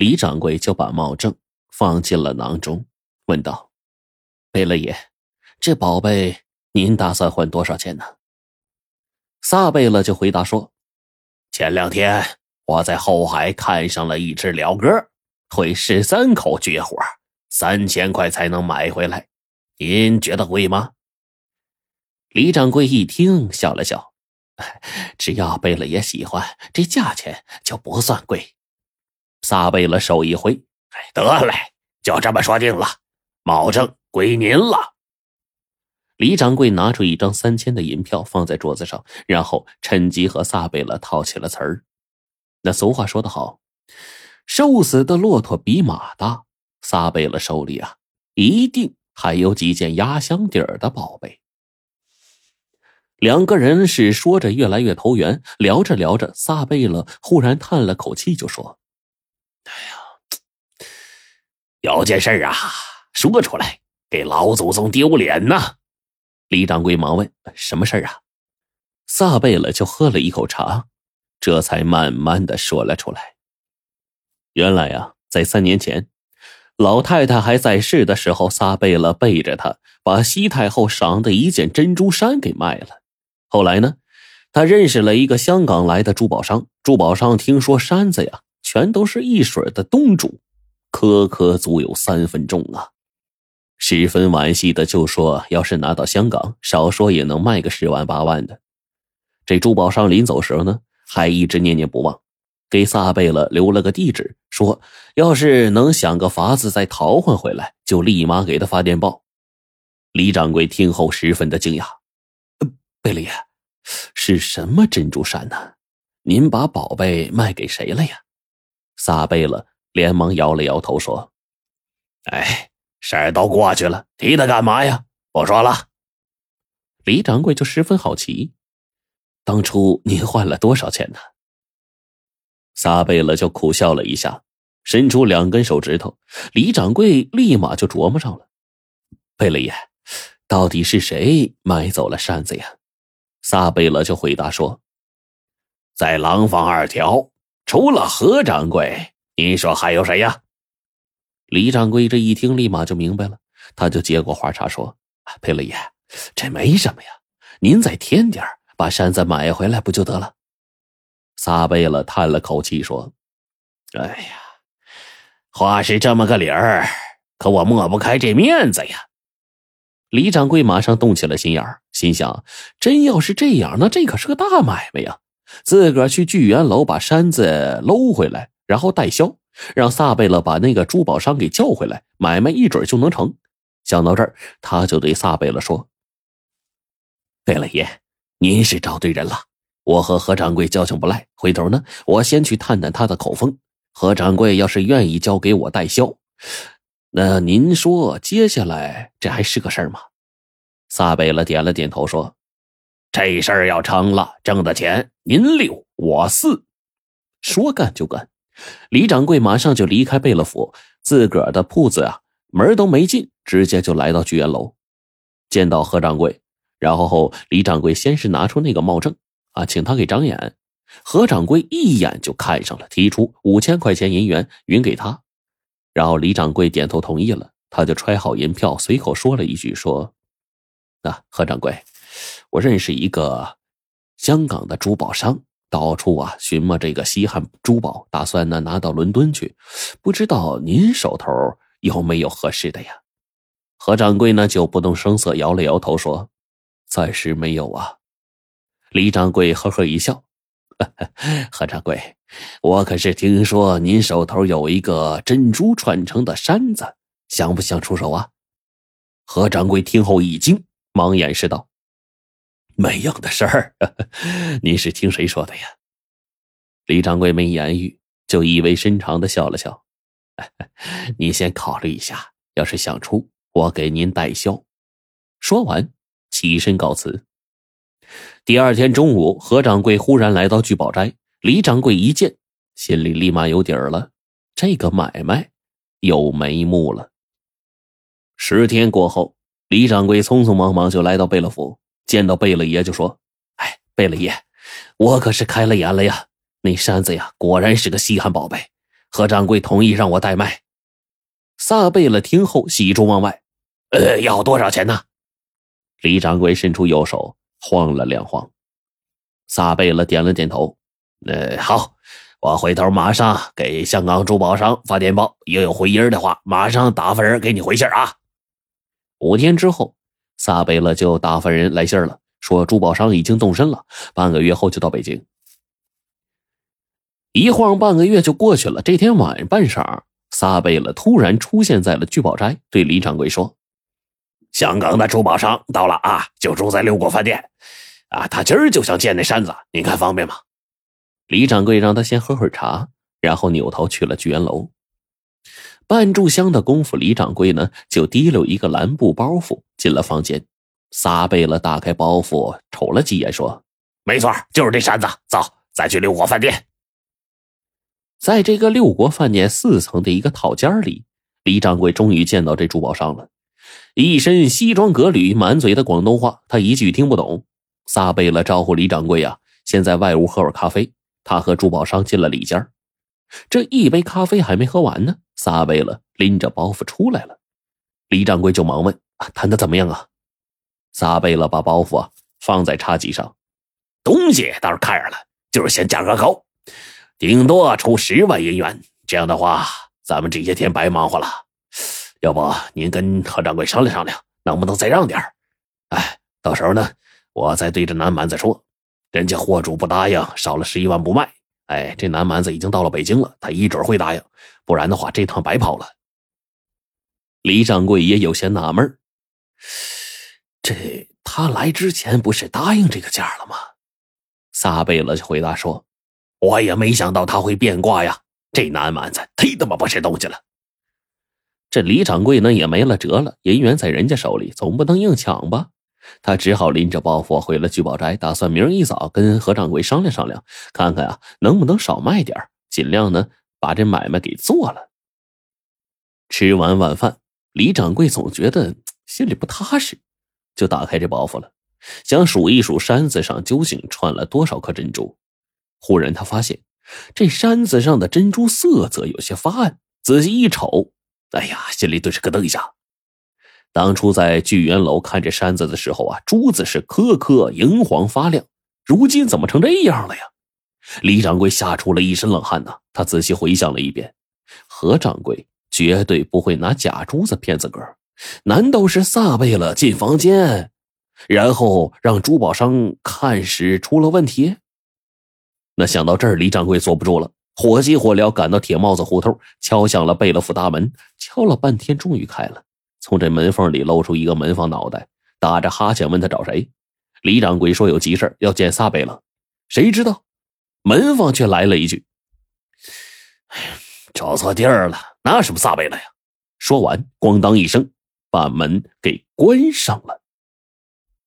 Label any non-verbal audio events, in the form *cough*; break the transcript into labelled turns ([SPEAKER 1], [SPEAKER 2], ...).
[SPEAKER 1] 李掌柜就把帽正放进了囊中，问道：“贝勒爷，这宝贝您打算换多少钱呢？”
[SPEAKER 2] 撒贝勒就回答说：“前两天我在后海看上了一只鹩哥，会十三口绝活，三千块才能买回来，您觉得贵吗？”
[SPEAKER 1] 李掌柜一听，笑了笑：“ *laughs* 只要贝勒爷喜欢，这价钱就不算贵。”
[SPEAKER 2] 撒贝勒手一挥：“哎得嘞，就这么说定了，保证归您了。”
[SPEAKER 1] 李掌柜拿出一张三千的银票放在桌子上，然后趁机和撒贝勒套起了词儿。那俗话说得好，瘦死的骆驼比马大。撒贝勒手里啊，一定还有几件压箱底儿的宝贝。两个人是说着越来越投缘，聊着聊着，撒贝勒忽然叹了口气，就说：“
[SPEAKER 2] 哎呀，有件事啊，说出来给老祖宗丢脸呐！”
[SPEAKER 1] 李掌柜忙问：“什么事儿啊？”撒贝勒就喝了一口茶，这才慢慢的说了出来。原来呀，在三年前，老太太还在世的时候，撒贝勒背着她把西太后赏的一件珍珠衫给卖了。后来呢，他认识了一个香港来的珠宝商，珠宝商听说山子呀，全都是一水的东珠，颗颗足有三分重啊。十分惋惜的就说：“要是拿到香港，少说也能卖个十万八万的。”这珠宝商临走时候呢，还一直念念不忘，给撒贝勒留了个地址，说要是能想个法子再淘换回来，就立马给他发电报。李掌柜听后十分的惊讶：“贝勒爷，是什么珍珠山呢？您把宝贝卖给谁了呀？”撒贝勒连忙摇了摇头说：“
[SPEAKER 2] 哎。”事儿都过去了，提他干嘛呀？不说了。
[SPEAKER 1] 李掌柜就十分好奇，当初您换了多少钱呢？撒贝勒就苦笑了一下，伸出两根手指头。李掌柜立马就琢磨上了：贝勒爷，到底是谁买走了扇子呀？撒贝勒就回答说：“
[SPEAKER 2] 在廊坊二条，除了何掌柜，你说还有谁呀？”
[SPEAKER 1] 李掌柜这一听，立马就明白了，他就接过话茬说：“贝勒爷，这没什么呀，您再添点把扇子买回来不就得了？”撒贝勒叹了口气说：“
[SPEAKER 2] 哎呀，话是这么个理儿，可我抹不开这面子呀。”
[SPEAKER 1] 李掌柜马上动起了心眼，心想：真要是这样，那这可是个大买卖呀！自个儿去聚源楼把山子搂回来，然后代销。让撒贝勒把那个珠宝商给叫回来，买卖一准就能成。想到这儿，他就对撒贝勒说：“贝勒爷，您是找对人了。我和何掌柜交情不赖，回头呢，我先去探探他的口风。何掌柜要是愿意交给我代销，那您说接下来这还是个事儿吗？”撒贝勒点了点头说：“
[SPEAKER 2] 这事儿要成了，挣的钱您六我四，
[SPEAKER 1] 说干就干。”李掌柜马上就离开贝勒府，自个儿的铺子啊，门都没进，直接就来到聚源楼，见到何掌柜，然后李掌柜先是拿出那个帽证啊，请他给长眼。何掌柜一眼就看上了，提出五千块钱银元匀给他，然后李掌柜点头同意了，他就揣好银票，随口说了一句说：“啊，何掌柜，我认识一个香港的珠宝商。”到处啊寻摸这个稀罕珠宝，打算呢拿到伦敦去，不知道您手头有没有合适的呀？何掌柜呢就不动声色摇了摇头说：“暂时没有啊。”李掌柜呵呵一笑：“ *laughs* 何掌柜，我可是听说您手头有一个珍珠串成的扇子，想不想出手啊？”何掌柜听后一惊，忙掩饰道。没有的事儿，*laughs* 您是听谁说的呀？李掌柜没言语，就意味深长的笑了笑。*laughs* 你先考虑一下，要是想出，我给您代销。说完，起身告辞。第二天中午，何掌柜忽然来到聚宝斋，李掌柜一见，心里立马有底儿了，这个买卖有眉目了。十天过后，李掌柜匆匆忙忙就来到贝勒府。见到贝勒爷就说：“哎，贝勒爷，我可是开了眼了呀！那扇子呀，果然是个稀罕宝贝。
[SPEAKER 2] 何掌柜同意让我代卖。
[SPEAKER 1] 撒贝勒听后喜出望外，
[SPEAKER 2] 呃，要多少钱呢？
[SPEAKER 1] 李掌柜伸出右手晃了两晃。
[SPEAKER 2] 撒贝勒点了点头，呃，好，我回头马上给香港珠宝商发电报，要有回音的话，马上打发人给你回信啊。
[SPEAKER 1] 五天之后，撒贝勒就打发人来信了，说珠宝商已经动身了，半个月后就到北京。一晃半个月就过去了。这天晚上半晌，撒贝勒突然出现在了聚宝斋，对李掌柜说：“
[SPEAKER 2] 香港的珠宝商到了啊，就住在六国饭店。啊，他今儿就想见那山子，您看方便吗？”
[SPEAKER 1] 李掌柜让他先喝会儿茶，然后扭头去了聚源楼。半炷香的功夫，李掌柜呢就提溜一个蓝布包袱进了房间。撒贝勒打开包袱，瞅了几眼，说：“
[SPEAKER 2] 没错，就是这扇子。走，咱去六国饭店。”
[SPEAKER 1] 在这个六国饭店四层的一个套间里，李掌柜终于见到这珠宝商了。一身西装革履，满嘴的广东话，他一句听不懂。撒贝勒招呼李掌柜啊，先在外屋喝会咖啡。他和珠宝商进了里间。这一杯咖啡还没喝完呢，撒贝勒拎着包袱出来了。李掌柜就忙问：“谈的怎么样啊？”撒贝勒把包袱啊放在茶几上，
[SPEAKER 2] 东西倒是看上了，就是嫌价格高。顶多出十万银元，这样的话，咱们这些天白忙活了。要不您跟何掌柜商量商量，能不能再让点哎，到时候呢，我再对着南蛮子说，人家货主不答应，少了十一万不卖。哎，这南蛮子已经到了北京了，他一准会答应，不然的话，这趟白跑了。
[SPEAKER 1] 李掌柜也有些纳闷这他来之前不是答应这个价了吗？撒贝勒回答说。
[SPEAKER 2] 我也没想到他会变卦呀！这南蛮子忒他妈不是东西了。
[SPEAKER 1] 这李掌柜呢也没了辙了，银元在人家手里，总不能硬抢吧？他只好拎着包袱回了聚宝斋，打算明儿一早跟何掌柜商量商量，看看啊能不能少卖点尽量呢把这买卖给做了。吃完晚饭，李掌柜总觉得心里不踏实，就打开这包袱了，想数一数山子上究竟串了多少颗珍珠。忽然，他发现这山子上的珍珠色泽有些发暗。仔细一瞅，哎呀，心里顿时咯噔一下。当初在聚源楼看这山子的时候啊，珠子是颗颗银黄发亮，如今怎么成这样了呀？李掌柜吓出了一身冷汗呐。他仔细回想了一遍，何掌柜绝对不会拿假珠子骗自个儿。难道是撒贝勒进房间，然后让珠宝商看时出了问题？那想到这儿，李掌柜坐不住了，火急火燎赶到铁帽子胡同，敲响了贝勒府大门。敲了半天，终于开了。从这门缝里露出一个门房脑袋，打着哈欠问他找谁。李掌柜说有急事要见撒贝勒。谁知道，门房却来了一句：“哎
[SPEAKER 2] 找错地儿了，哪有什么撒贝勒呀？”
[SPEAKER 1] 说完，咣当一声，把门给关上了。